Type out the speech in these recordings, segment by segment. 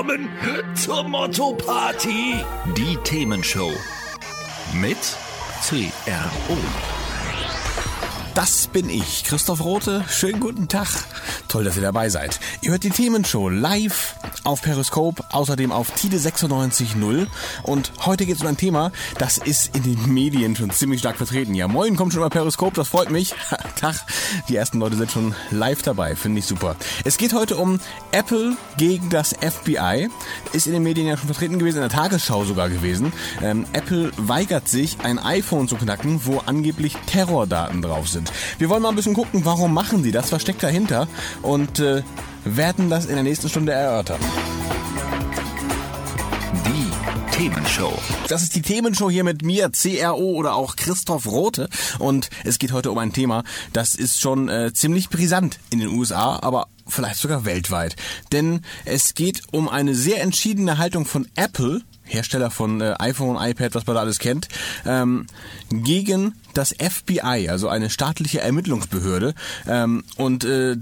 Willkommen zur Motto Party. Die Themenshow. Mit CRO. Das bin ich, Christoph Rote. Schönen guten Tag. Toll, dass ihr dabei seid. Ihr hört die Themenshow live auf Periscope, außerdem auf Tide 96.0. Und heute geht es um ein Thema, das ist in den Medien schon ziemlich stark vertreten. Ja, moin, kommt schon mal Periscope, das freut mich. Tag, die ersten Leute sind schon live dabei, finde ich super. Es geht heute um Apple gegen das FBI. Ist in den Medien ja schon vertreten gewesen, in der Tagesschau sogar gewesen. Ähm, Apple weigert sich, ein iPhone zu knacken, wo angeblich Terrordaten drauf sind sind. Wir wollen mal ein bisschen gucken, warum machen sie das, was steckt dahinter und äh, werden das in der nächsten Stunde erörtern. Die Themenshow. Das ist die Themenshow hier mit mir, CRO oder auch Christoph Rote. Und es geht heute um ein Thema, das ist schon äh, ziemlich brisant in den USA, aber vielleicht sogar weltweit. Denn es geht um eine sehr entschiedene Haltung von Apple, Hersteller von äh, iPhone, iPad, was man da alles kennt, ähm, gegen das FBI, also eine staatliche Ermittlungsbehörde. Ähm, und äh,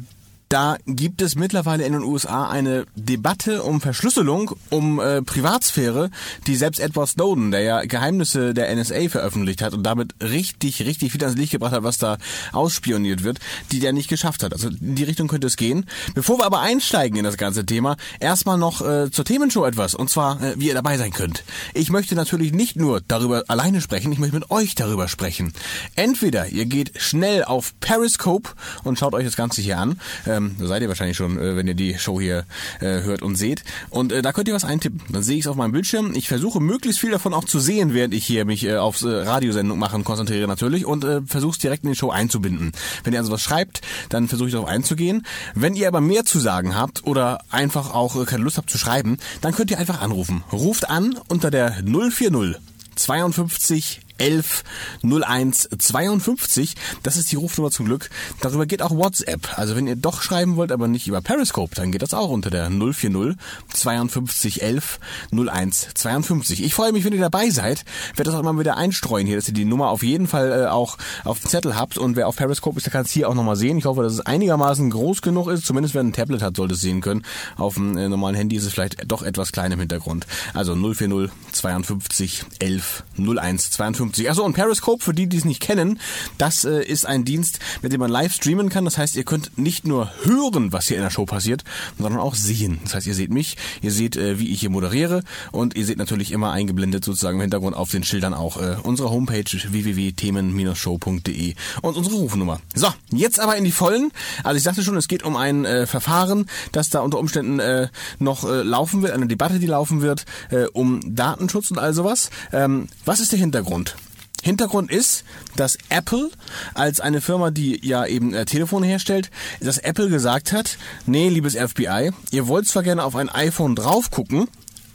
da gibt es mittlerweile in den USA eine Debatte um Verschlüsselung, um äh, Privatsphäre, die selbst Edward Snowden, der ja Geheimnisse der NSA veröffentlicht hat und damit richtig, richtig viel ans Licht gebracht hat, was da ausspioniert wird, die der nicht geschafft hat. Also in die Richtung könnte es gehen. Bevor wir aber einsteigen in das ganze Thema, erstmal noch äh, zur Themenshow etwas, und zwar, äh, wie ihr dabei sein könnt. Ich möchte natürlich nicht nur darüber alleine sprechen, ich möchte mit euch darüber sprechen. Entweder ihr geht schnell auf Periscope und schaut euch das Ganze hier an. Äh, ähm, seid ihr wahrscheinlich schon, äh, wenn ihr die Show hier äh, hört und seht. Und äh, da könnt ihr was eintippen. Dann sehe ich es auf meinem Bildschirm. Ich versuche möglichst viel davon auch zu sehen, während ich hier mich äh, aufs äh, Radiosendung machen konzentriere natürlich und äh, versuche es direkt in die Show einzubinden. Wenn ihr also was schreibt, dann versuche ich darauf einzugehen. Wenn ihr aber mehr zu sagen habt oder einfach auch äh, keine Lust habt zu schreiben, dann könnt ihr einfach anrufen. Ruft an unter der 040 52 11 01 52. Das ist die Rufnummer zum Glück. Darüber geht auch WhatsApp. Also wenn ihr doch schreiben wollt, aber nicht über Periscope, dann geht das auch unter der 040 52 11 01 52. Ich freue mich, wenn ihr dabei seid. Werde das auch mal wieder einstreuen hier, dass ihr die Nummer auf jeden Fall äh, auch auf dem Zettel habt. Und wer auf Periscope ist, der kann es hier auch nochmal sehen. Ich hoffe, dass es einigermaßen groß genug ist. Zumindest wer ein Tablet hat, sollte es sehen können. Auf dem äh, normalen Handy ist es vielleicht doch etwas klein im Hintergrund. Also 040 52 11 01 52. 50. Achso, und Periscope, für die, die es nicht kennen, das äh, ist ein Dienst, mit dem man live streamen kann. Das heißt, ihr könnt nicht nur hören, was hier in der Show passiert, sondern auch sehen. Das heißt, ihr seht mich, ihr seht, äh, wie ich hier moderiere und ihr seht natürlich immer eingeblendet sozusagen im Hintergrund auf den Schildern auch äh, unsere Homepage www.themen-show.de und unsere Rufnummer. So, jetzt aber in die Vollen. Also ich sagte schon, es geht um ein äh, Verfahren, das da unter Umständen äh, noch äh, laufen wird, eine Debatte, die laufen wird, äh, um Datenschutz und all sowas. Ähm, was ist der Hintergrund? Hintergrund ist, dass Apple als eine Firma, die ja eben äh, Telefone herstellt, dass Apple gesagt hat, nee, liebes FBI, ihr wollt zwar gerne auf ein iPhone drauf gucken,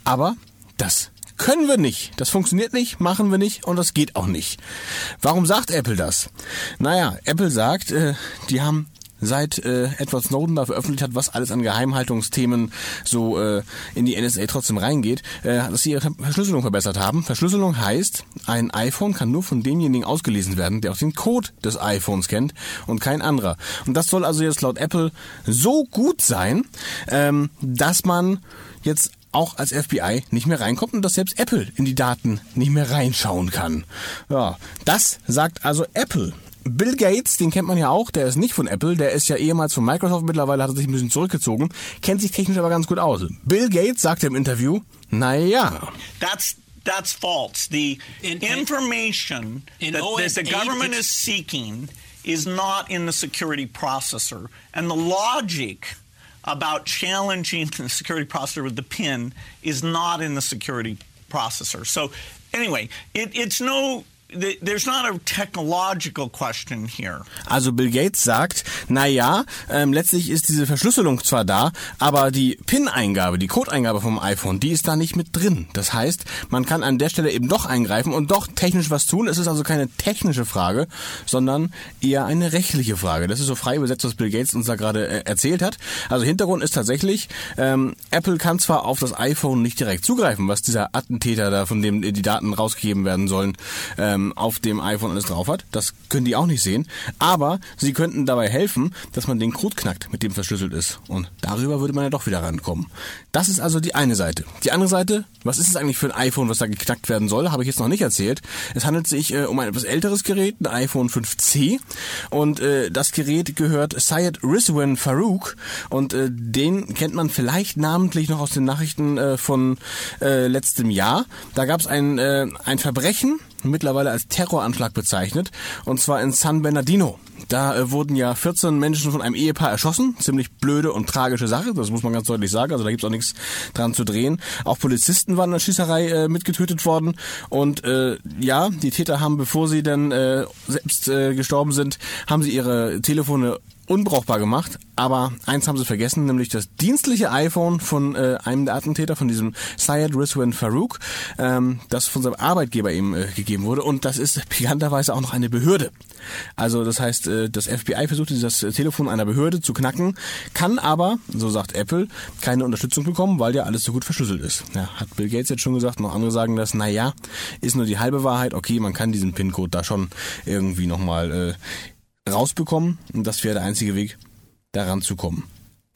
aber das können wir nicht. Das funktioniert nicht, machen wir nicht und das geht auch nicht. Warum sagt Apple das? Naja, Apple sagt, äh, die haben seit äh, Edward Snowden da veröffentlicht hat, was alles an Geheimhaltungsthemen so äh, in die NSA trotzdem reingeht, äh, dass sie ihre Verschlüsselung verbessert haben. Verschlüsselung heißt, ein iPhone kann nur von demjenigen ausgelesen werden, der auch den Code des iPhones kennt und kein anderer. Und das soll also jetzt laut Apple so gut sein, ähm, dass man jetzt auch als FBI nicht mehr reinkommt und dass selbst Apple in die Daten nicht mehr reinschauen kann. Ja, das sagt also Apple. Bill Gates, den kennt man ja auch, der ist nicht von Apple, der ist ja ehemals von Microsoft, mittlerweile hat er sich ein bisschen zurückgezogen, kennt sich technisch aber ganz gut aus. Bill Gates sagte im Interview, naja. That's that's false. The in, information in that, that the government is seeking is not in the security processor. And the logic about challenging the security processor with the PIN is not in the security processor. So anyway, it, it's no there's not a technological question here. Also Bill Gates sagt, na ja, ähm, letztlich ist diese Verschlüsselung zwar da, aber die PIN-Eingabe, die Codeingabe vom iPhone, die ist da nicht mit drin. Das heißt, man kann an der Stelle eben doch eingreifen und doch technisch was tun. Es ist also keine technische Frage, sondern eher eine rechtliche Frage. Das ist so frei übersetzt, was Bill Gates uns da gerade äh, erzählt hat. Also Hintergrund ist tatsächlich, ähm, Apple kann zwar auf das iPhone nicht direkt zugreifen, was dieser Attentäter da, von dem die Daten rausgegeben werden sollen, ähm, auf dem iPhone alles drauf hat. Das können die auch nicht sehen. Aber sie könnten dabei helfen, dass man den Code knackt, mit dem verschlüsselt ist. Und darüber würde man ja doch wieder rankommen. Das ist also die eine Seite. Die andere Seite, was ist es eigentlich für ein iPhone, was da geknackt werden soll, habe ich jetzt noch nicht erzählt. Es handelt sich äh, um ein etwas älteres Gerät, ein iPhone 5C. Und äh, das Gerät gehört Syed Rizwan Farouk. Und äh, den kennt man vielleicht namentlich noch aus den Nachrichten äh, von äh, letztem Jahr. Da gab es ein, äh, ein Verbrechen, mittlerweile als Terroranschlag bezeichnet, und zwar in San Bernardino. Da äh, wurden ja 14 Menschen von einem Ehepaar erschossen. Ziemlich blöde und tragische Sache, das muss man ganz deutlich sagen. Also da gibt's auch nichts dran zu drehen. Auch Polizisten waren in der Schießerei äh, mitgetötet worden. Und äh, ja, die Täter haben, bevor sie dann äh, selbst äh, gestorben sind, haben sie ihre Telefone unbrauchbar gemacht. Aber eins haben sie vergessen, nämlich das dienstliche iPhone von äh, einem der Attentäter, von diesem Syed Rizwan Farouk, ähm, das von seinem Arbeitgeber ihm äh, gegeben wurde. Und das ist pikanterweise auch noch eine Behörde. Also das heißt, äh, das FBI versuchte das Telefon einer Behörde zu knacken, kann aber, so sagt Apple, keine Unterstützung bekommen, weil ja alles so gut verschlüsselt ist. Ja, hat Bill Gates jetzt schon gesagt, noch andere sagen das, naja, ist nur die halbe Wahrheit, okay, man kann diesen PIN-Code da schon irgendwie nochmal äh, rausbekommen und das wäre der einzige Weg, daran zu kommen.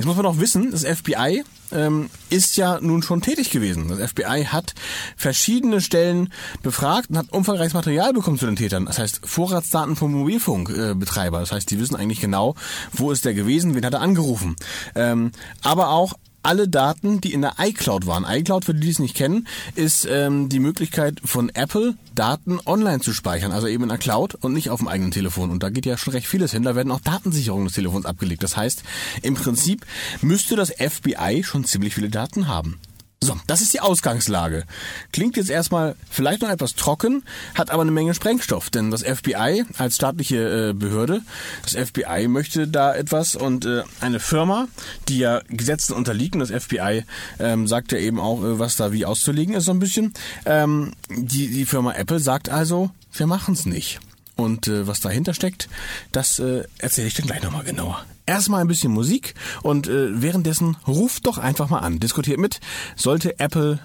Jetzt muss man auch wissen, das FBI ähm, ist ja nun schon tätig gewesen. Das FBI hat verschiedene Stellen befragt und hat umfangreiches Material bekommen zu den Tätern. Das heißt Vorratsdaten vom Mobilfunkbetreiber. das heißt, die wissen eigentlich genau, wo ist der gewesen, wen hat er angerufen. Ähm, aber auch alle Daten, die in der iCloud waren. iCloud, für die, die es nicht kennen, ist ähm, die Möglichkeit von Apple, Daten online zu speichern, also eben in der Cloud und nicht auf dem eigenen Telefon. Und da geht ja schon recht vieles hin. Da werden auch Datensicherungen des Telefons abgelegt. Das heißt, im Prinzip müsste das FBI schon ziemlich viele Daten haben. So, das ist die Ausgangslage. Klingt jetzt erstmal vielleicht noch etwas trocken, hat aber eine Menge Sprengstoff, denn das FBI als staatliche äh, Behörde, das FBI möchte da etwas und äh, eine Firma, die ja Gesetzen unterliegt, und das FBI ähm, sagt ja eben auch, äh, was da wie auszulegen ist so ein bisschen, ähm, die, die Firma Apple sagt also, wir machen's nicht. Und äh, was dahinter steckt, das äh, erzähle ich dann gleich nochmal genauer erstmal ein bisschen Musik und äh, währenddessen ruft doch einfach mal an. Diskutiert mit, sollte Apple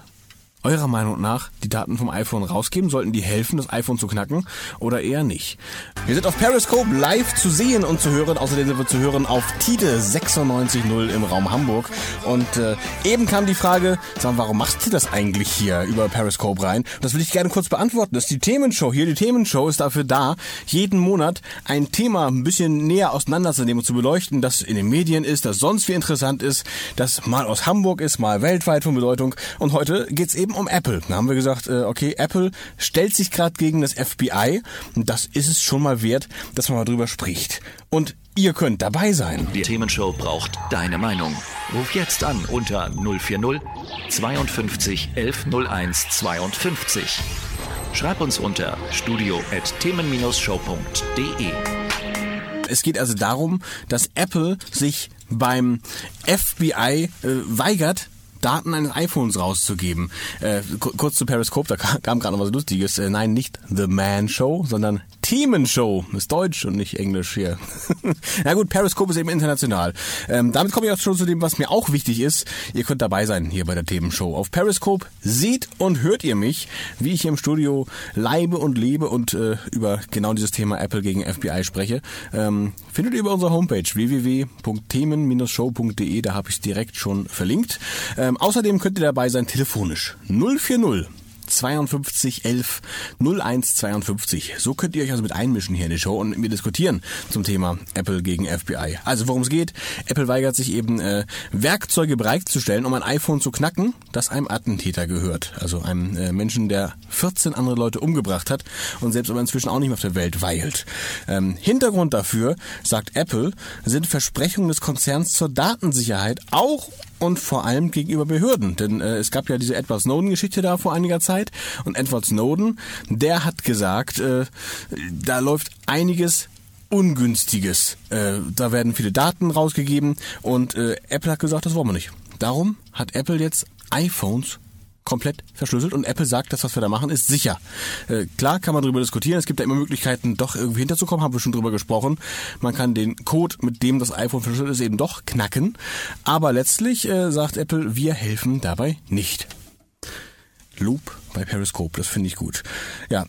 eurer Meinung nach die Daten vom iPhone rausgeben? Sollten die helfen, das iPhone zu knacken oder eher nicht? Wir sind auf Periscope live zu sehen und zu hören. Außerdem sind wir zu hören auf Tide 96.0 im Raum Hamburg. Und äh, eben kam die Frage, sag mal, warum machst du das eigentlich hier über Periscope rein? Das will ich gerne kurz beantworten. Das ist die Themenshow hier. Die Themenshow ist dafür da, jeden Monat ein Thema ein bisschen näher auseinanderzunehmen und zu beleuchten, das in den Medien ist, das sonst wie interessant ist, das mal aus Hamburg ist, mal weltweit von Bedeutung. Und heute geht's eben um Apple. Da haben wir gesagt, äh, okay, Apple stellt sich gerade gegen das FBI. Und das ist es schon mal wert, dass man mal drüber spricht. Und ihr könnt dabei sein. Die Themenshow braucht deine Meinung. Ruf jetzt an unter 040 52 11 01 52. Schreib uns unter studio@themen-show.de. Es geht also darum, dass Apple sich beim FBI äh, weigert, Daten eines iPhones rauszugeben. Äh, kurz zu Periscope, da kam gerade noch was Lustiges. Äh, nein, nicht The Man Show, sondern Themenshow. Ist Deutsch und nicht Englisch hier. Na gut, Periscope ist eben international. Ähm, damit komme ich auch schon zu dem, was mir auch wichtig ist. Ihr könnt dabei sein hier bei der Themenshow. Auf Periscope seht und hört ihr mich, wie ich hier im Studio leibe und lebe und äh, über genau dieses Thema Apple gegen FBI spreche. Ähm, findet ihr über unsere Homepage www.themen-show.de. Da habe ich es direkt schon verlinkt. Ähm, außerdem könnt ihr dabei sein telefonisch 040 52 11 01 52. So könnt ihr euch also mit einmischen hier in die Show und mir diskutieren zum Thema Apple gegen FBI. Also worum es geht, Apple weigert sich eben äh, Werkzeuge bereitzustellen, um ein iPhone zu knacken, das einem Attentäter gehört. Also einem äh, Menschen, der 14 andere Leute umgebracht hat und selbst aber inzwischen auch nicht mehr auf der Welt weilt. Ähm, Hintergrund dafür, sagt Apple, sind Versprechungen des Konzerns zur Datensicherheit auch und vor allem gegenüber Behörden. Denn äh, es gab ja diese Edward Snowden-Geschichte da vor einiger Zeit und Edward Snowden, der hat gesagt, äh, da läuft einiges Ungünstiges. Äh, da werden viele Daten rausgegeben und äh, Apple hat gesagt, das wollen wir nicht. Darum hat Apple jetzt iPhones komplett verschlüsselt und Apple sagt, das, was wir da machen, ist sicher. Äh, klar kann man darüber diskutieren, es gibt da immer Möglichkeiten, doch irgendwie hinterzukommen, haben wir schon drüber gesprochen. Man kann den Code, mit dem das iPhone verschlüsselt ist, eben doch knacken. Aber letztlich äh, sagt Apple, wir helfen dabei nicht. Loop bei Periscope, das finde ich gut. Ja,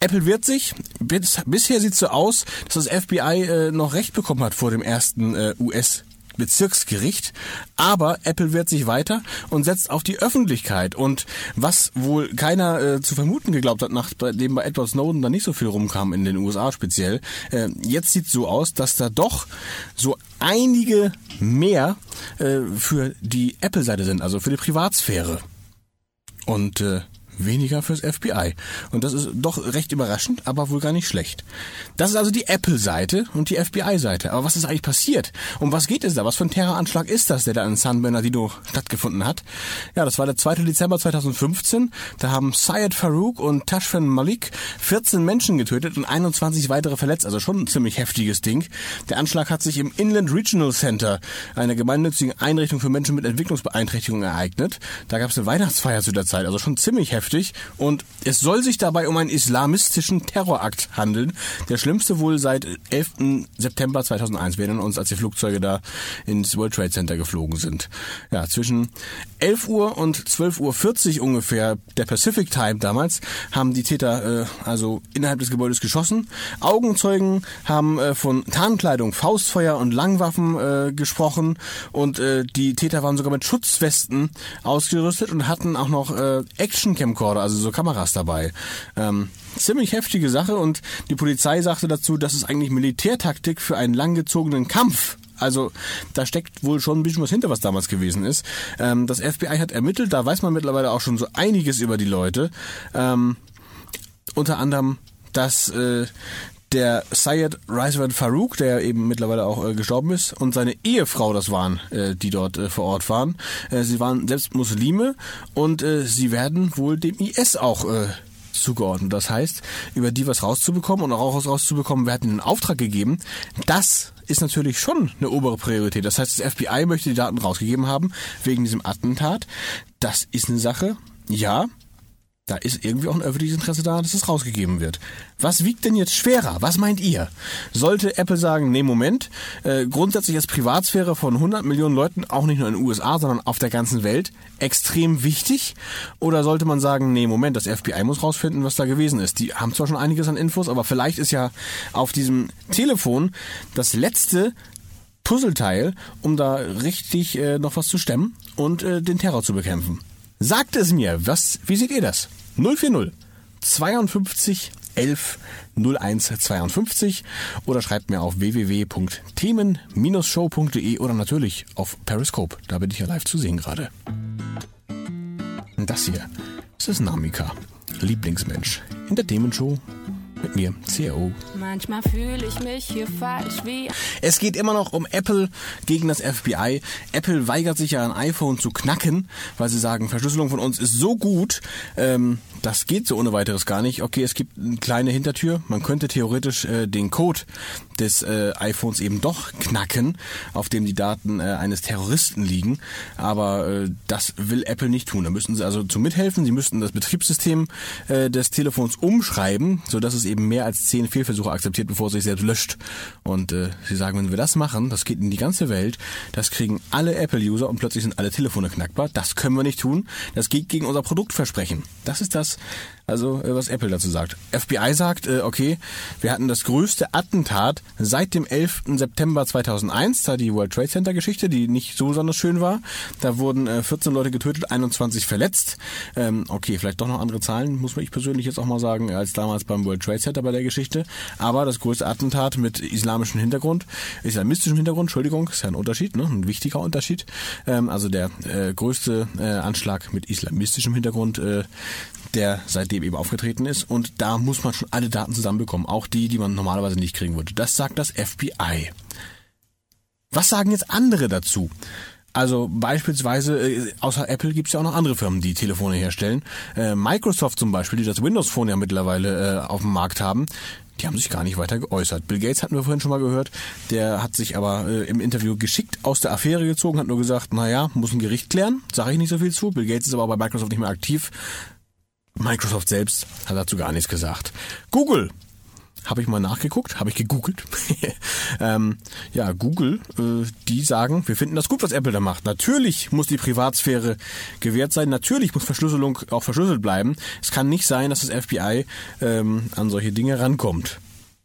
Apple wird sich, bisher sieht es so aus, dass das FBI äh, noch recht bekommen hat vor dem ersten äh, US Bezirksgericht, aber Apple wehrt sich weiter und setzt auf die Öffentlichkeit. Und was wohl keiner äh, zu vermuten geglaubt hat, nachdem bei Edward Snowden da nicht so viel rumkam in den USA speziell, äh, jetzt sieht so aus, dass da doch so einige mehr äh, für die Apple-Seite sind, also für die Privatsphäre. Und äh, weniger fürs FBI. Und das ist doch recht überraschend, aber wohl gar nicht schlecht. Das ist also die Apple-Seite und die FBI-Seite. Aber was ist eigentlich passiert? Um was geht es da? Was für ein Terroranschlag ist das, der da in San Bernardino stattgefunden hat? Ja, das war der 2. Dezember 2015. Da haben Syed Farouk und Tashfin Malik 14 Menschen getötet und 21 weitere verletzt. Also schon ein ziemlich heftiges Ding. Der Anschlag hat sich im Inland Regional Center, einer gemeinnützigen Einrichtung für Menschen mit Entwicklungsbeeinträchtigungen, ereignet. Da gab es eine Weihnachtsfeier zu der Zeit. Also schon ziemlich heftig heftig und es soll sich dabei um einen islamistischen Terrorakt handeln. Der schlimmste wohl seit 11. September 2001. Wir erinnern uns, als die Flugzeuge da ins World Trade Center geflogen sind. Ja, zwischen 11 Uhr und 12.40 Uhr ungefähr der Pacific Time damals haben die Täter äh, also innerhalb des Gebäudes geschossen. Augenzeugen haben äh, von Tarnkleidung, Faustfeuer und Langwaffen äh, gesprochen und äh, die Täter waren sogar mit Schutzwesten ausgerüstet und hatten auch noch äh, Action Camcorder, also so Kameras dabei. Ähm, ziemlich heftige Sache und die Polizei sagte dazu, das ist eigentlich Militärtaktik für einen langgezogenen Kampf. Also da steckt wohl schon ein bisschen was hinter, was damals gewesen ist. Ähm, das FBI hat ermittelt, da weiß man mittlerweile auch schon so einiges über die Leute. Ähm, unter anderem, dass äh, der Syed Rizwan Farouk, der eben mittlerweile auch äh, gestorben ist, und seine Ehefrau das waren, äh, die dort äh, vor Ort waren. Äh, sie waren selbst Muslime und äh, sie werden wohl dem IS auch äh, zugeordnet. Das heißt, über die was rauszubekommen und auch was rauszubekommen, wir hatten den Auftrag gegeben. Das ist natürlich schon eine obere Priorität. Das heißt, das FBI möchte die Daten rausgegeben haben wegen diesem Attentat. Das ist eine Sache. Ja, da ist irgendwie auch ein öffentliches Interesse da, dass es rausgegeben wird. Was wiegt denn jetzt schwerer? Was meint ihr? Sollte Apple sagen, nee, Moment, äh, grundsätzlich ist Privatsphäre von 100 Millionen Leuten, auch nicht nur in den USA, sondern auf der ganzen Welt, extrem wichtig? Oder sollte man sagen, nee, Moment, das FBI muss rausfinden, was da gewesen ist? Die haben zwar schon einiges an Infos, aber vielleicht ist ja auf diesem Telefon das letzte Puzzleteil, um da richtig äh, noch was zu stemmen und äh, den Terror zu bekämpfen. Sagt es mir, was, wie seht ihr das? 040 52 11 01 52 oder schreibt mir auf www.themen-show.de oder natürlich auf Periscope. Da bin ich ja live zu sehen gerade. Das hier, das ist Namika, Lieblingsmensch in der Themenshow mit mir, CRO. Manchmal fühle ich mich hier falsch wie. Es geht immer noch um Apple gegen das FBI. Apple weigert sich ja ein iPhone zu knacken, weil sie sagen, Verschlüsselung von uns ist so gut, ähm, das geht so ohne weiteres gar nicht. Okay, es gibt eine kleine Hintertür. Man könnte theoretisch äh, den Code des äh, iPhones eben doch knacken, auf dem die Daten äh, eines Terroristen liegen. Aber äh, das will Apple nicht tun. Da müssten sie also zu mithelfen. Sie müssten das Betriebssystem äh, des Telefons umschreiben, sodass es eben mehr als zehn Fehlversuche akzeptiert, bevor es sich selbst löscht. Und äh, sie sagen, wenn wir das machen, das geht in die ganze Welt, das kriegen alle Apple-User und plötzlich sind alle Telefone knackbar. Das können wir nicht tun. Das geht gegen unser Produktversprechen. Das ist das, also äh, was Apple dazu sagt. FBI sagt, äh, okay, wir hatten das größte Attentat seit dem 11. September 2001, da die World Trade Center Geschichte, die nicht so besonders schön war. Da wurden äh, 14 Leute getötet, 21 verletzt. Ähm, okay, vielleicht doch noch andere Zahlen, muss ich persönlich jetzt auch mal sagen, als damals beim World Trade Center bei der Geschichte. Aber das größte Attentat mit islamischem Hintergrund, islamistischem Hintergrund, Entschuldigung, ist ja ein Unterschied, ne? ein wichtiger Unterschied. Ähm, also der äh, größte äh, Anschlag mit islamistischem Hintergrund, äh, der seitdem eben aufgetreten ist. Und da muss man schon alle Daten zusammenbekommen, auch die, die man normalerweise nicht kriegen würde. Das sagt das FBI. Was sagen jetzt andere dazu? Also beispielsweise, äh, außer Apple gibt es ja auch noch andere Firmen, die Telefone herstellen. Äh, Microsoft zum Beispiel, die das Windows Phone ja mittlerweile äh, auf dem Markt haben, die haben sich gar nicht weiter geäußert. Bill Gates hatten wir vorhin schon mal gehört, der hat sich aber äh, im Interview geschickt aus der Affäre gezogen, hat nur gesagt, naja, muss ein Gericht klären, sage ich nicht so viel zu. Bill Gates ist aber bei Microsoft nicht mehr aktiv. Microsoft selbst hat dazu gar nichts gesagt. Google habe ich mal nachgeguckt, habe ich gegoogelt. ähm, ja, Google, äh, die sagen, wir finden das gut, was Apple da macht. Natürlich muss die Privatsphäre gewährt sein. Natürlich muss Verschlüsselung auch verschlüsselt bleiben. Es kann nicht sein, dass das FBI ähm, an solche Dinge rankommt.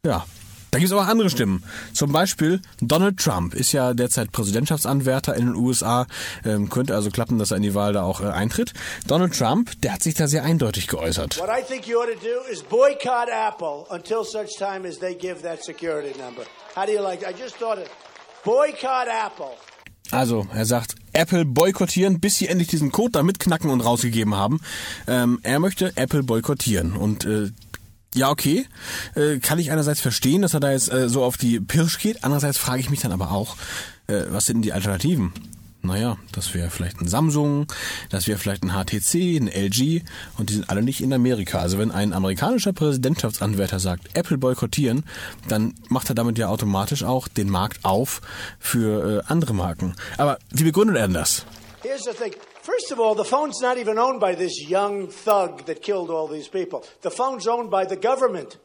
Ja, da gibt es aber auch andere Stimmen. Zum Beispiel Donald Trump ist ja derzeit Präsidentschaftsanwärter in den USA. Ähm, könnte also klappen, dass er in die Wahl da auch äh, eintritt. Donald Trump, der hat sich da sehr eindeutig geäußert. What I think you ought to do is boycott Apple until such time as they give that security number. How do you like? I just thought it. Boycott Apple. Also, er sagt, Apple boykottieren, bis sie endlich diesen Code da mitknacken und rausgegeben haben. Ähm, er möchte Apple boykottieren. Und äh, ja, okay. Äh, kann ich einerseits verstehen, dass er da jetzt äh, so auf die Pirsch geht. Andererseits frage ich mich dann aber auch, äh, was sind die Alternativen? Naja, das wäre vielleicht ein Samsung, das wäre vielleicht ein HTC, ein LG und die sind alle nicht in Amerika. Also wenn ein amerikanischer Präsidentschaftsanwärter sagt, Apple boykottieren, dann macht er damit ja automatisch auch den Markt auf für äh, andere Marken. Aber wie begründet er denn das? Here's the thing. First of all, the phone's not even owned by this young thug that killed all these people. The phone's owned by the government.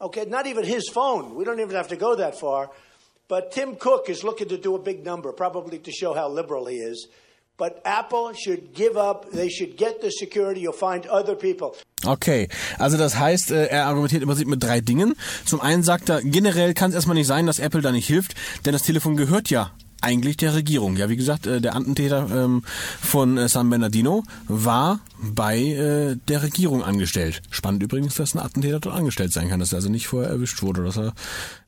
Okay, not even his phone. We don't even have to go that far. But Tim Cook is looking to do a big number, probably to show how liberal he is. But Apple should give up. They should get the security. You'll find other people. Okay, also das heißt, äh, er argumentiert im Prinzip mit drei Dingen. Zum einen sagt er, generell kann es erstmal nicht sein, dass Apple da nicht hilft, denn das Telefon gehört ja eigentlich der Regierung. Ja, wie gesagt, äh, der Attentäter ähm, von äh, San Bernardino war bei äh, der Regierung angestellt. Spannend übrigens, dass ein Attentäter dort angestellt sein kann, dass er also nicht vorher erwischt wurde, dass er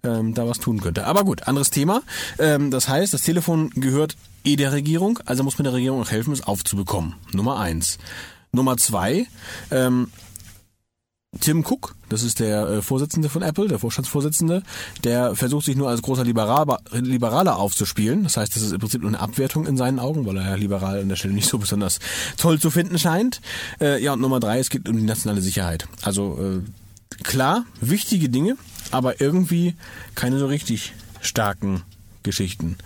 ähm, da was tun könnte. Aber gut, anderes Thema. Ähm, das heißt, das Telefon gehört eh der Regierung, also muss man der Regierung auch helfen, es aufzubekommen. Nummer eins. Nummer zwei, ähm, Tim Cook, das ist der äh, Vorsitzende von Apple, der Vorstandsvorsitzende, der versucht sich nur als großer Liberal, Liberaler aufzuspielen. Das heißt, das ist im Prinzip nur eine Abwertung in seinen Augen, weil er ja liberal an der Stelle nicht so besonders toll zu finden scheint. Äh, ja, und Nummer drei, es geht um die nationale Sicherheit. Also äh, klar, wichtige Dinge, aber irgendwie keine so richtig starken Geschichten.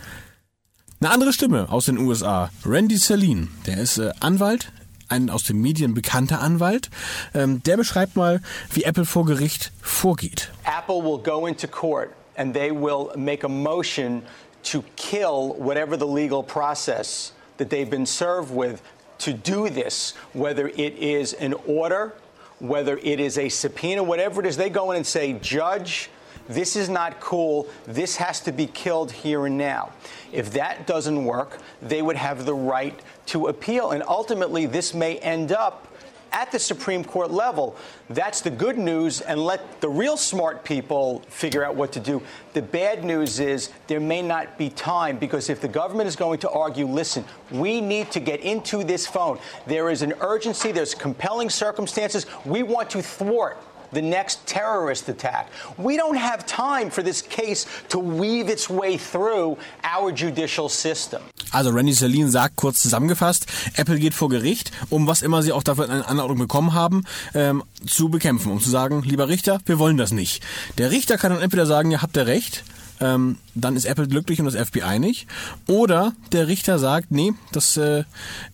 Eine andere Stimme aus den USA, Randy Saline, der ist Anwalt, ein aus den Medien bekannter Anwalt. Ähm, der beschreibt mal, wie Apple vor Gericht vorgeht. Apple will go into court and they will make a motion to kill whatever the legal process that they've been served with to do this, whether it is an order, whether it is a subpoena, whatever it is, they go in and say, Judge, this is not cool. This has to be killed here and now. If that doesn't work, they would have the right to appeal. And ultimately, this may end up at the Supreme Court level. That's the good news, and let the real smart people figure out what to do. The bad news is there may not be time because if the government is going to argue, listen, we need to get into this phone, there is an urgency, there's compelling circumstances, we want to thwart the next terrorist attack. We don't have time for this case to weave its way through our judicial system. Also Randy Saline sagt kurz zusammengefasst, Apple geht vor Gericht, um was immer sie auch dafür eine Anordnung bekommen haben, ähm, zu bekämpfen, um zu sagen, lieber Richter, wir wollen das nicht. Der Richter kann dann entweder sagen, ja, habt ihr recht, ähm, dann ist Apple glücklich und das FBI nicht. Oder der Richter sagt, nee, das äh,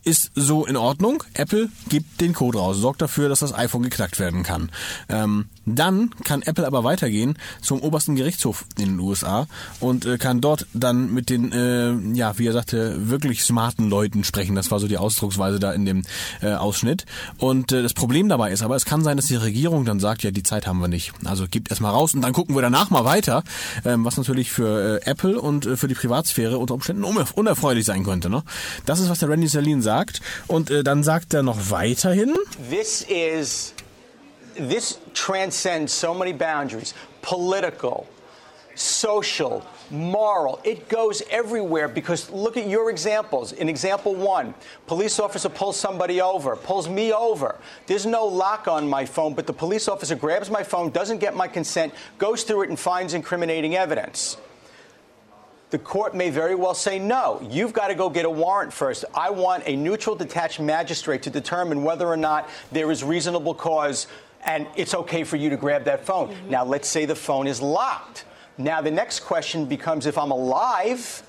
ist so in Ordnung. Apple gibt den Code raus, sorgt dafür, dass das iPhone geknackt werden kann. Ähm, dann kann Apple aber weitergehen zum obersten Gerichtshof in den USA und äh, kann dort dann mit den, äh, ja, wie er sagte, wirklich smarten Leuten sprechen. Das war so die Ausdrucksweise da in dem äh, Ausschnitt. Und äh, das Problem dabei ist aber, es kann sein, dass die Regierung dann sagt, ja, die Zeit haben wir nicht. Also gibt erstmal raus und dann gucken wir danach mal weiter, ähm, was natürlich für äh, Apple und äh, für die Privatsphäre unter Umständen unerfreulich sein könnte. Ne? Das ist, was der Randy Saline sagt. Und äh, dann sagt er noch weiterhin. This is this transcends so many boundaries political, social, moral. It goes everywhere because look at your examples. In example one, police officer pulls somebody over, pulls me over. There's no lock on my phone, but the police officer grabs my phone, doesn't get my consent, goes through it, and finds incriminating evidence. the court may very well say, no, you've got to go get a warrant first. I want a neutral, detached magistrate to determine whether or not there is reasonable cause and it's okay for you to grab that phone. Mm-hmm. Now, let's say the phone is locked. Now, the next question becomes if I'm alive,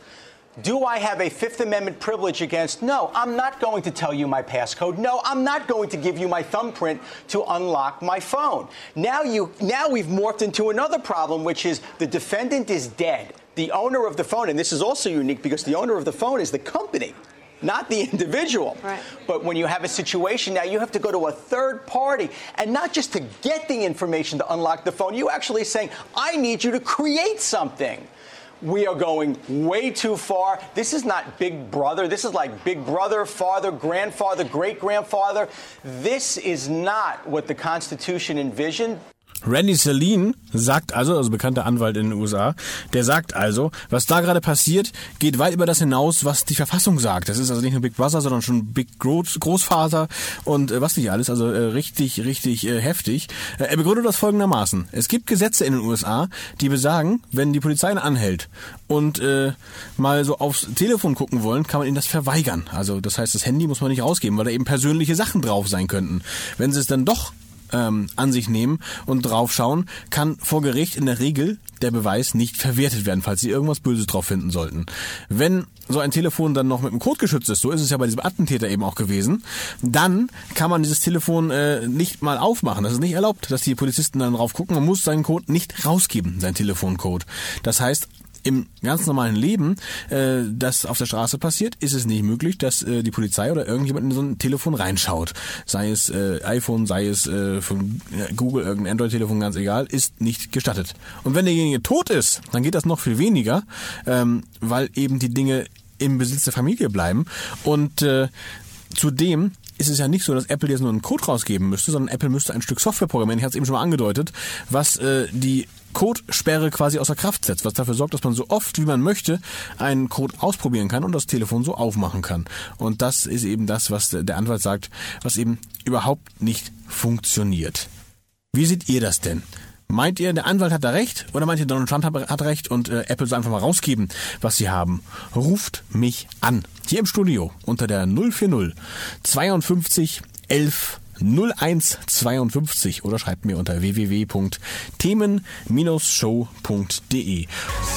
do I have a Fifth Amendment privilege against? No, I'm not going to tell you my passcode. No, I'm not going to give you my thumbprint to unlock my phone. Now you now we've morphed into another problem, which is the defendant is dead. The owner of the phone, and this is also unique because the owner of the phone is the company not the individual. Right. But when you have a situation now, you have to go to a third party and not just to get the information to unlock the phone, you actually saying, I need you to create something. We are going way too far. This is not Big Brother. This is like Big Brother, father, grandfather, great grandfather. This is not what the Constitution envisioned. Randy Saline sagt also, also bekannter Anwalt in den USA, der sagt also, was da gerade passiert, geht weit über das hinaus, was die Verfassung sagt. Das ist also nicht nur Big Brother, sondern schon Big Groß, Großvater und äh, was nicht alles, also äh, richtig, richtig äh, heftig. Er begründet das folgendermaßen. Es gibt Gesetze in den USA, die besagen, wenn die Polizei ihn anhält und äh, mal so aufs Telefon gucken wollen, kann man ihnen das verweigern. Also das heißt, das Handy muss man nicht rausgeben, weil da eben persönliche Sachen drauf sein könnten. Wenn sie es dann doch ähm, an sich nehmen und draufschauen, kann vor Gericht in der Regel der Beweis nicht verwertet werden, falls sie irgendwas Böses drauf finden sollten. Wenn so ein Telefon dann noch mit einem Code geschützt ist, so ist es ja bei diesem Attentäter eben auch gewesen, dann kann man dieses Telefon äh, nicht mal aufmachen. Das ist nicht erlaubt, dass die Polizisten dann drauf gucken. Man muss seinen Code nicht rausgeben, seinen Telefoncode. Das heißt, im ganz normalen Leben, äh, das auf der Straße passiert, ist es nicht möglich, dass äh, die Polizei oder irgendjemand in so ein Telefon reinschaut. Sei es äh, iPhone, sei es äh, von Google, irgendein Android-Telefon, ganz egal, ist nicht gestattet. Und wenn derjenige tot ist, dann geht das noch viel weniger, ähm, weil eben die Dinge im Besitz der Familie bleiben. Und äh, zudem ist es ja nicht so, dass Apple jetzt nur einen Code rausgeben müsste, sondern Apple müsste ein Stück Software programmieren, ich hatte es eben schon mal angedeutet, was äh, die Codesperre quasi außer Kraft setzt, was dafür sorgt, dass man so oft wie man möchte einen Code ausprobieren kann und das Telefon so aufmachen kann. Und das ist eben das, was der Anwalt sagt, was eben überhaupt nicht funktioniert. Wie seht ihr das denn? Meint ihr, der Anwalt hat da recht oder meint ihr, Donald Trump hat recht und äh, Apple soll einfach mal rausgeben, was sie haben? Ruft mich an. Hier im Studio unter der 040 52 11 0152 oder schreibt mir unter www.themen-show.de.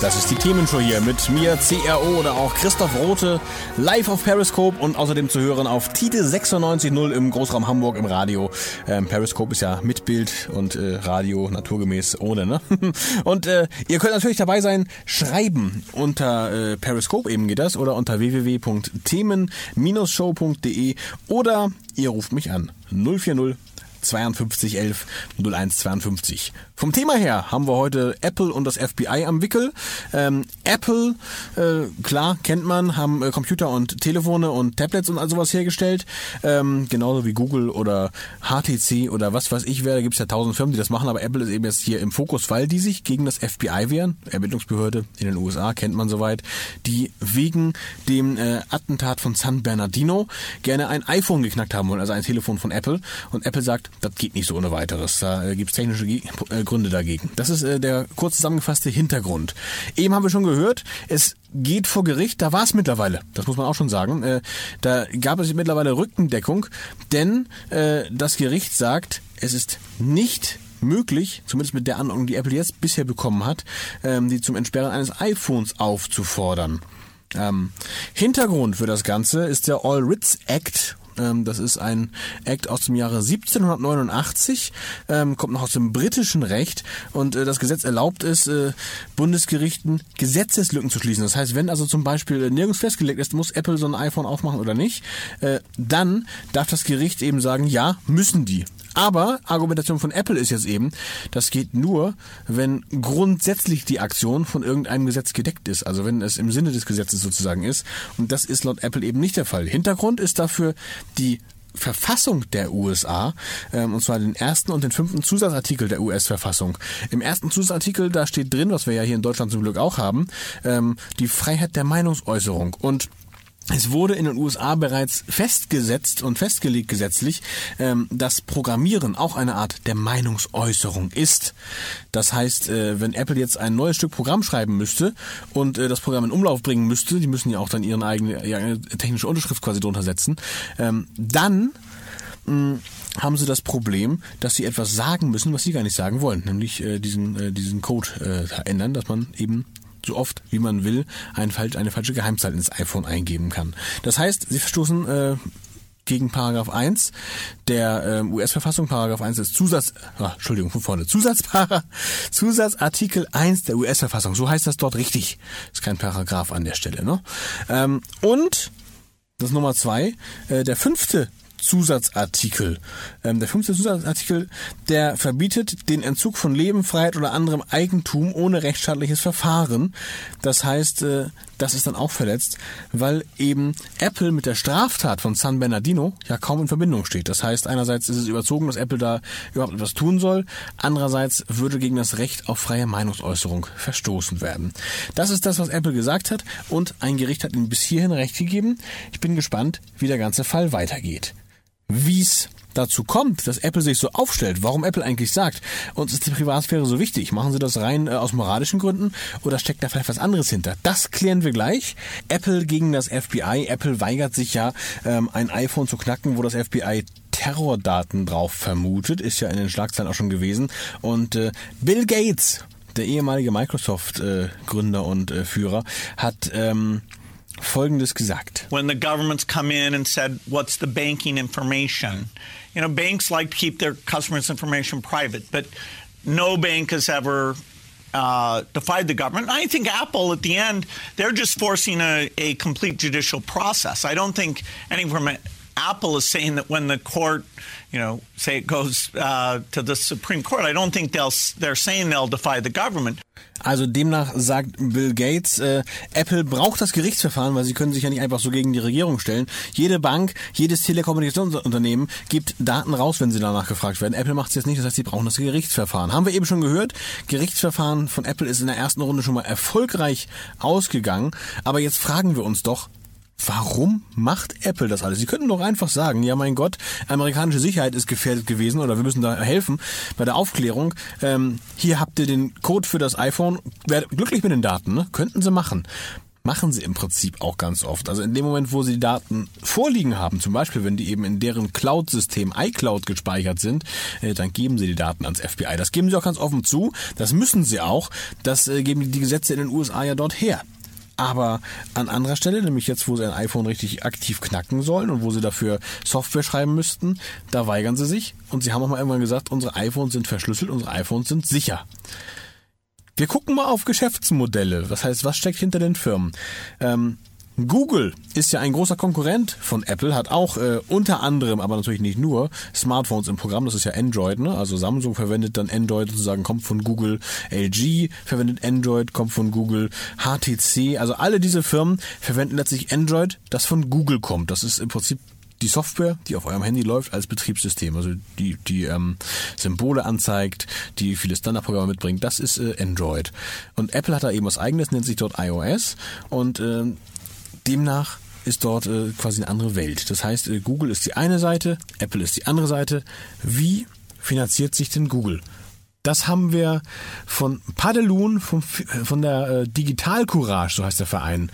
Das ist die Themenshow hier mit mir, CRO oder auch Christoph Rote, live auf Periscope und außerdem zu hören auf Tite 96.0 im Großraum Hamburg im Radio. Ähm, Periscope ist ja mit Bild und äh, Radio naturgemäß ohne, ne? Und äh, ihr könnt natürlich dabei sein, schreiben unter äh, Periscope eben geht das oder unter www.themen-show.de oder ihr ruft mich an 040 5211 0152. Vom Thema her haben wir heute Apple und das FBI am Wickel. Ähm, Apple, äh, klar, kennt man, haben äh, Computer und Telefone und Tablets und all sowas hergestellt. Ähm, genauso wie Google oder HTC oder was weiß ich wer. Da gibt es ja tausend Firmen, die das machen, aber Apple ist eben jetzt hier im Fokus, weil die sich gegen das FBI wehren. Ermittlungsbehörde in den USA kennt man soweit. Die wegen dem äh, Attentat von San Bernardino gerne ein iPhone geknackt haben wollen, also ein Telefon von Apple. Und Apple sagt, das geht nicht so ohne weiteres. Da äh, gibt es technische äh, Gründe dagegen. Das ist äh, der kurz zusammengefasste Hintergrund. Eben haben wir schon gehört, es geht vor Gericht, da war es mittlerweile, das muss man auch schon sagen, da gab es mittlerweile Rückendeckung, denn das Gericht sagt, es ist nicht möglich, zumindest mit der Anordnung, die Apple jetzt bisher bekommen hat, ähm, die zum Entsperren eines iPhones aufzufordern. Ähm, Hintergrund für das Ganze ist der All Writs Act ähm, das ist ein Act aus dem Jahre 1789, ähm, kommt noch aus dem britischen Recht und äh, das Gesetz erlaubt es, äh, Bundesgerichten Gesetzeslücken zu schließen. Das heißt, wenn also zum Beispiel nirgends festgelegt ist, muss Apple so ein iPhone aufmachen oder nicht, äh, dann darf das Gericht eben sagen, ja, müssen die. Aber Argumentation von Apple ist jetzt eben, das geht nur, wenn grundsätzlich die Aktion von irgendeinem Gesetz gedeckt ist. Also wenn es im Sinne des Gesetzes sozusagen ist. Und das ist laut Apple eben nicht der Fall. Hintergrund ist dafür die Verfassung der USA, ähm, und zwar den ersten und den fünften Zusatzartikel der US-Verfassung. Im ersten Zusatzartikel, da steht drin, was wir ja hier in Deutschland zum Glück auch haben, ähm, die Freiheit der Meinungsäußerung. Und es wurde in den USA bereits festgesetzt und festgelegt gesetzlich, ähm, dass Programmieren auch eine Art der Meinungsäußerung ist. Das heißt, äh, wenn Apple jetzt ein neues Stück Programm schreiben müsste und äh, das Programm in Umlauf bringen müsste, die müssen ja auch dann ihren eigene, ihre technische Unterschrift quasi drunter setzen, ähm, dann mh, haben sie das Problem, dass sie etwas sagen müssen, was sie gar nicht sagen wollen, nämlich äh, diesen, diesen Code ändern, dass man eben so oft wie man will ein, eine falsche Geheimzahl ins iPhone eingeben kann. Das heißt, sie verstoßen äh, gegen Paragraph 1 der äh, US-Verfassung. Paragraph 1 ist Zusatz, ah, Entschuldigung, von vorne. Zusatzpara, Zusatzartikel 1 der US-Verfassung. So heißt das dort richtig. Ist kein Paragraph an der Stelle, ne? Ähm, und das Nummer zwei. Äh, der fünfte Zusatzartikel. Ähm, der fünfte Zusatzartikel, der verbietet den Entzug von Leben, Freiheit oder anderem Eigentum ohne rechtsstaatliches Verfahren. Das heißt, äh, das ist dann auch verletzt, weil eben Apple mit der Straftat von San Bernardino ja kaum in Verbindung steht. Das heißt, einerseits ist es überzogen, dass Apple da überhaupt etwas tun soll, andererseits würde gegen das Recht auf freie Meinungsäußerung verstoßen werden. Das ist das, was Apple gesagt hat und ein Gericht hat ihm bis hierhin Recht gegeben. Ich bin gespannt, wie der ganze Fall weitergeht wie es dazu kommt, dass Apple sich so aufstellt, warum Apple eigentlich sagt, uns ist die Privatsphäre so wichtig, machen sie das rein äh, aus moralischen Gründen oder steckt da vielleicht was anderes hinter? Das klären wir gleich. Apple gegen das FBI. Apple weigert sich ja, ähm, ein iPhone zu knacken, wo das FBI Terrordaten drauf vermutet, ist ja in den Schlagzeilen auch schon gewesen. Und äh, Bill Gates, der ehemalige Microsoft-Gründer äh, und äh, Führer, hat ähm, Folgendes gesagt. When the governments come in and said, what's the banking information? You know, banks like to keep their customers' information private, but no bank has ever uh, defied the government. I think Apple, at the end, they're just forcing a, a complete judicial process. I don't think anything from Apple is saying that when the court, you know, say it goes uh, to the Supreme Court, I don't think they'll they're saying they'll defy the government. Also demnach sagt Bill Gates, äh, Apple braucht das Gerichtsverfahren, weil sie können sich ja nicht einfach so gegen die Regierung stellen. Jede Bank, jedes Telekommunikationsunternehmen gibt Daten raus, wenn sie danach gefragt werden. Apple macht es jetzt nicht, das heißt, sie brauchen das Gerichtsverfahren. Haben wir eben schon gehört, Gerichtsverfahren von Apple ist in der ersten Runde schon mal erfolgreich ausgegangen. Aber jetzt fragen wir uns doch, Warum macht Apple das alles? Sie könnten doch einfach sagen, ja mein Gott, amerikanische Sicherheit ist gefährdet gewesen oder wir müssen da helfen bei der Aufklärung. Ähm, hier habt ihr den Code für das iPhone, werdet glücklich mit den Daten, ne? könnten sie machen. Machen sie im Prinzip auch ganz oft. Also in dem Moment, wo sie die Daten vorliegen haben, zum Beispiel, wenn die eben in deren Cloud-System iCloud gespeichert sind, äh, dann geben sie die Daten ans FBI. Das geben sie auch ganz offen zu. Das müssen sie auch. Das äh, geben die Gesetze in den USA ja dort her. Aber an anderer Stelle, nämlich jetzt, wo sie ein iPhone richtig aktiv knacken sollen und wo sie dafür Software schreiben müssten, da weigern sie sich. Und sie haben auch mal irgendwann gesagt, unsere iPhones sind verschlüsselt, unsere iPhones sind sicher. Wir gucken mal auf Geschäftsmodelle. Das heißt, was steckt hinter den Firmen? Ähm, Google ist ja ein großer Konkurrent von Apple, hat auch äh, unter anderem, aber natürlich nicht nur, Smartphones im Programm, das ist ja Android, ne? Also Samsung verwendet dann Android sozusagen, kommt von Google, LG verwendet Android, kommt von Google, HTC, also alle diese Firmen verwenden letztlich Android, das von Google kommt. Das ist im Prinzip die Software, die auf eurem Handy läuft, als Betriebssystem, also die, die ähm, Symbole anzeigt, die viele Standardprogramme mitbringt, das ist äh, Android. Und Apple hat da eben was eigenes, nennt sich dort iOS und äh, demnach ist dort äh, quasi eine andere Welt. Das heißt, äh, Google ist die eine Seite, Apple ist die andere Seite. Wie finanziert sich denn Google? Das haben wir von Padelun, von, von der äh, Digital Courage, so heißt der Verein,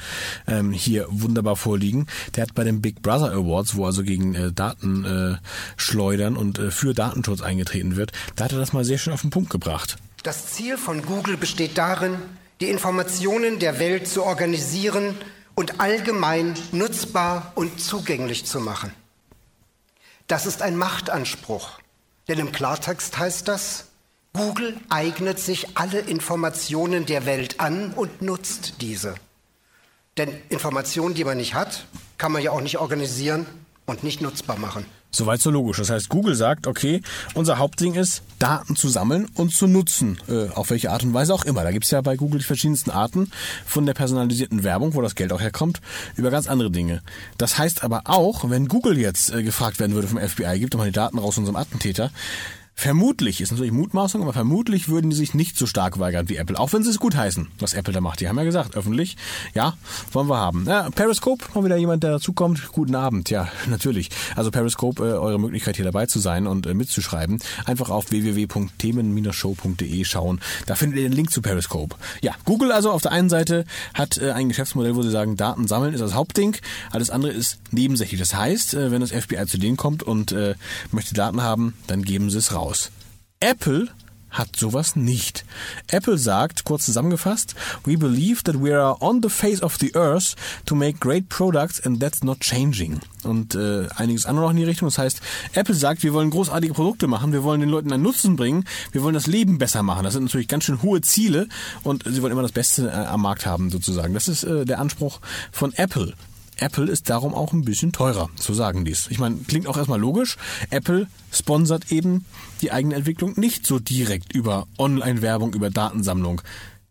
ähm, hier wunderbar vorliegen. Der hat bei den Big Brother Awards, wo also gegen äh, Daten äh, und äh, für Datenschutz eingetreten wird, da hat er das mal sehr schön auf den Punkt gebracht. Das Ziel von Google besteht darin, die Informationen der Welt zu organisieren und allgemein nutzbar und zugänglich zu machen. Das ist ein Machtanspruch, denn im Klartext heißt das, Google eignet sich alle Informationen der Welt an und nutzt diese. Denn Informationen, die man nicht hat, kann man ja auch nicht organisieren und nicht nutzbar machen. Soweit so logisch. Das heißt, Google sagt, okay, unser Hauptding ist, Daten zu sammeln und zu nutzen. Äh, auf welche Art und Weise auch immer. Da gibt's ja bei Google die verschiedensten Arten von der personalisierten Werbung, wo das Geld auch herkommt, über ganz andere Dinge. Das heißt aber auch, wenn Google jetzt äh, gefragt werden würde vom FBI, gibt doch mal die Daten raus unserem Attentäter, Vermutlich, ist natürlich Mutmaßung, aber vermutlich würden die sich nicht so stark weigern wie Apple, auch wenn sie es gut heißen, was Apple da macht. Die haben ja gesagt, öffentlich, ja, wollen wir haben. Ja, Periscope, mal wieder jemand, der dazukommt. Guten Abend, ja, natürlich. Also Periscope, äh, eure Möglichkeit hier dabei zu sein und äh, mitzuschreiben. Einfach auf www.themen-show.de schauen. Da findet ihr den Link zu Periscope. Ja, Google also auf der einen Seite hat äh, ein Geschäftsmodell, wo sie sagen, Daten sammeln ist das Hauptding, alles andere ist nebensächlich. Das heißt, äh, wenn das FBI zu denen kommt und äh, möchte Daten haben, dann geben sie es raus raus. Apple hat sowas nicht. Apple sagt, kurz zusammengefasst, we believe that we are on the face of the earth to make great products and that's not changing. Und äh, einiges andere noch in die Richtung. Das heißt, Apple sagt, wir wollen großartige Produkte machen, wir wollen den Leuten einen Nutzen bringen, wir wollen das Leben besser machen. Das sind natürlich ganz schön hohe Ziele und sie wollen immer das Beste äh, am Markt haben sozusagen. Das ist äh, der Anspruch von Apple. Apple ist darum auch ein bisschen teurer, so sagen dies. Ich meine, klingt auch erstmal logisch. Apple sponsert eben die eigene Entwicklung nicht so direkt über Online-Werbung, über Datensammlung.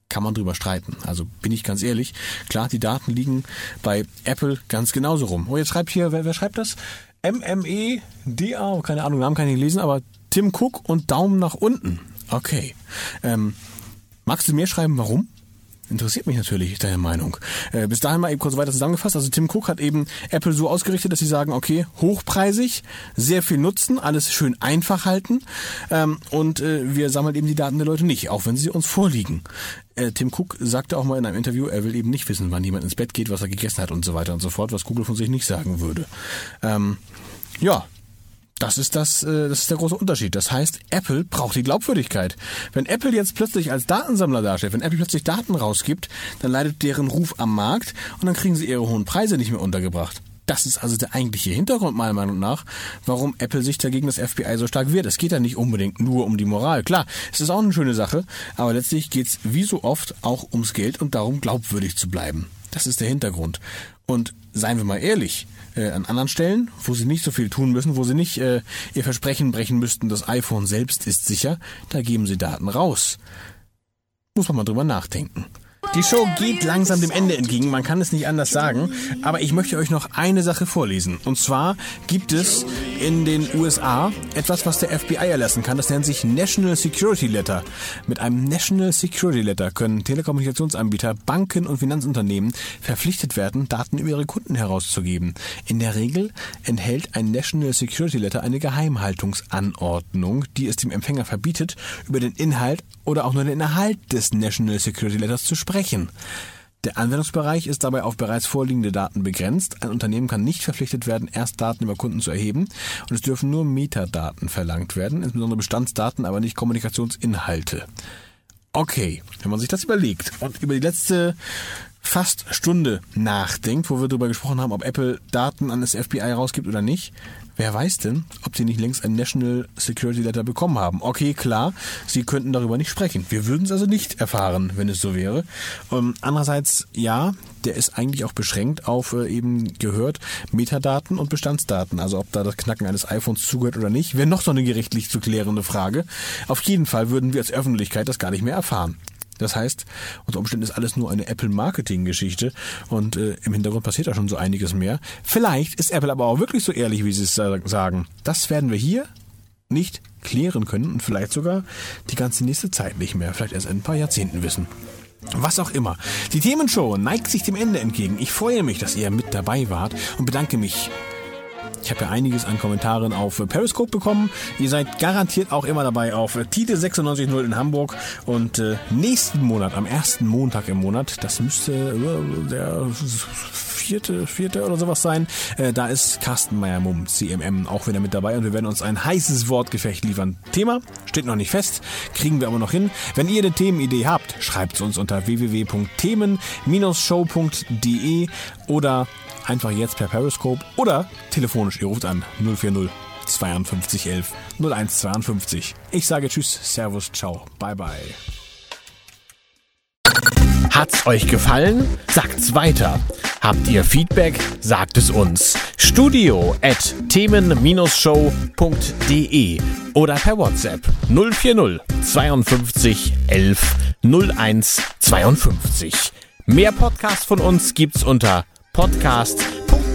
Kann man drüber streiten. Also bin ich ganz ehrlich. Klar, die Daten liegen bei Apple ganz genauso rum. Oh, jetzt schreibt hier, wer, wer schreibt das? M-M-E-D-A, keine Ahnung, Namen kann ich nicht lesen, aber Tim Cook und Daumen nach unten. Okay. Ähm, magst du mir schreiben, warum? Interessiert mich natürlich deine Meinung. Äh, bis dahin mal eben kurz weiter zusammengefasst. Also Tim Cook hat eben Apple so ausgerichtet, dass sie sagen, okay, hochpreisig, sehr viel nutzen, alles schön einfach halten ähm, und äh, wir sammeln eben die Daten der Leute nicht, auch wenn sie uns vorliegen. Äh, Tim Cook sagte auch mal in einem Interview, er will eben nicht wissen, wann jemand ins Bett geht, was er gegessen hat und so weiter und so fort, was Google von sich nicht sagen würde. Ähm, ja, das ist das, äh, das ist der große Unterschied. Das heißt, Apple braucht die Glaubwürdigkeit. Wenn Apple jetzt plötzlich als Datensammler darstellt, wenn Apple plötzlich Daten rausgibt, dann leidet deren Ruf am Markt und dann kriegen sie ihre hohen Preise nicht mehr untergebracht. Das ist also der eigentliche Hintergrund meiner Meinung nach, warum Apple sich dagegen das FBI so stark wehrt. Es geht ja nicht unbedingt nur um die Moral. Klar, es ist auch eine schöne Sache, aber letztlich geht's wie so oft auch ums Geld und darum, glaubwürdig zu bleiben. Das ist der Hintergrund. Und seien wir mal ehrlich, äh, an anderen Stellen, wo sie nicht so viel tun müssen, wo sie nicht äh, ihr Versprechen brechen müssten, das iPhone selbst ist sicher, da geben sie Daten raus. Muss man mal drüber nachdenken. Die Show geht langsam dem Ende entgegen, man kann es nicht anders sagen, aber ich möchte euch noch eine Sache vorlesen. Und zwar gibt es in den USA etwas, was der FBI erlassen kann, das nennt sich National Security Letter. Mit einem National Security Letter können Telekommunikationsanbieter, Banken und Finanzunternehmen verpflichtet werden, Daten über ihre Kunden herauszugeben. In der Regel enthält ein National Security Letter eine Geheimhaltungsanordnung, die es dem Empfänger verbietet, über den Inhalt oder auch nur den Inhalt des National Security Letters zu sprechen sprechen. Der Anwendungsbereich ist dabei auf bereits vorliegende Daten begrenzt. Ein Unternehmen kann nicht verpflichtet werden, erst Daten über Kunden zu erheben und es dürfen nur Metadaten verlangt werden, insbesondere Bestandsdaten, aber nicht Kommunikationsinhalte. Okay, wenn man sich das überlegt und über die letzte fast Stunde nachdenkt, wo wir darüber gesprochen haben, ob Apple Daten an das FBI rausgibt oder nicht, Wer weiß denn, ob sie nicht längst ein National Security Letter bekommen haben? Okay, klar, sie könnten darüber nicht sprechen. Wir würden es also nicht erfahren, wenn es so wäre. Ähm, andererseits, ja, der ist eigentlich auch beschränkt auf äh, eben gehört Metadaten und Bestandsdaten. Also ob da das Knacken eines iPhones zugehört oder nicht, wäre noch so eine gerichtlich zu klärende Frage. Auf jeden Fall würden wir als Öffentlichkeit das gar nicht mehr erfahren. Das heißt, unter Umständen ist alles nur eine Apple-Marketing-Geschichte und äh, im Hintergrund passiert da schon so einiges mehr. Vielleicht ist Apple aber auch wirklich so ehrlich, wie sie es sagen. Das werden wir hier nicht klären können und vielleicht sogar die ganze nächste Zeit nicht mehr, vielleicht erst in ein paar Jahrzehnten wissen. Was auch immer. Die Themenshow neigt sich dem Ende entgegen. Ich freue mich, dass ihr mit dabei wart und bedanke mich ich habe ja einiges an Kommentaren auf Periscope bekommen. Ihr seid garantiert auch immer dabei auf Tite 96.0 in Hamburg. Und äh, nächsten Monat, am ersten Montag im Monat, das müsste äh, der vierte, vierte oder sowas sein, äh, da ist Carsten Meyer-Mumm, CMM, auch wieder mit dabei. Und wir werden uns ein heißes Wortgefecht liefern. Thema steht noch nicht fest, kriegen wir aber noch hin. Wenn ihr eine Themenidee habt, schreibt es uns unter www.themen-show.de oder einfach jetzt per Periscope oder telefonisch. Ihr ruft an 040 52 11 01 52. Ich sage Tschüss, Servus, ciao, bye bye. Hat's euch gefallen? Sagt's weiter. Habt ihr Feedback? Sagt es uns. Studio at themen-show.de oder per WhatsApp 040 52 11 01 52. Mehr Podcasts von uns gibt's unter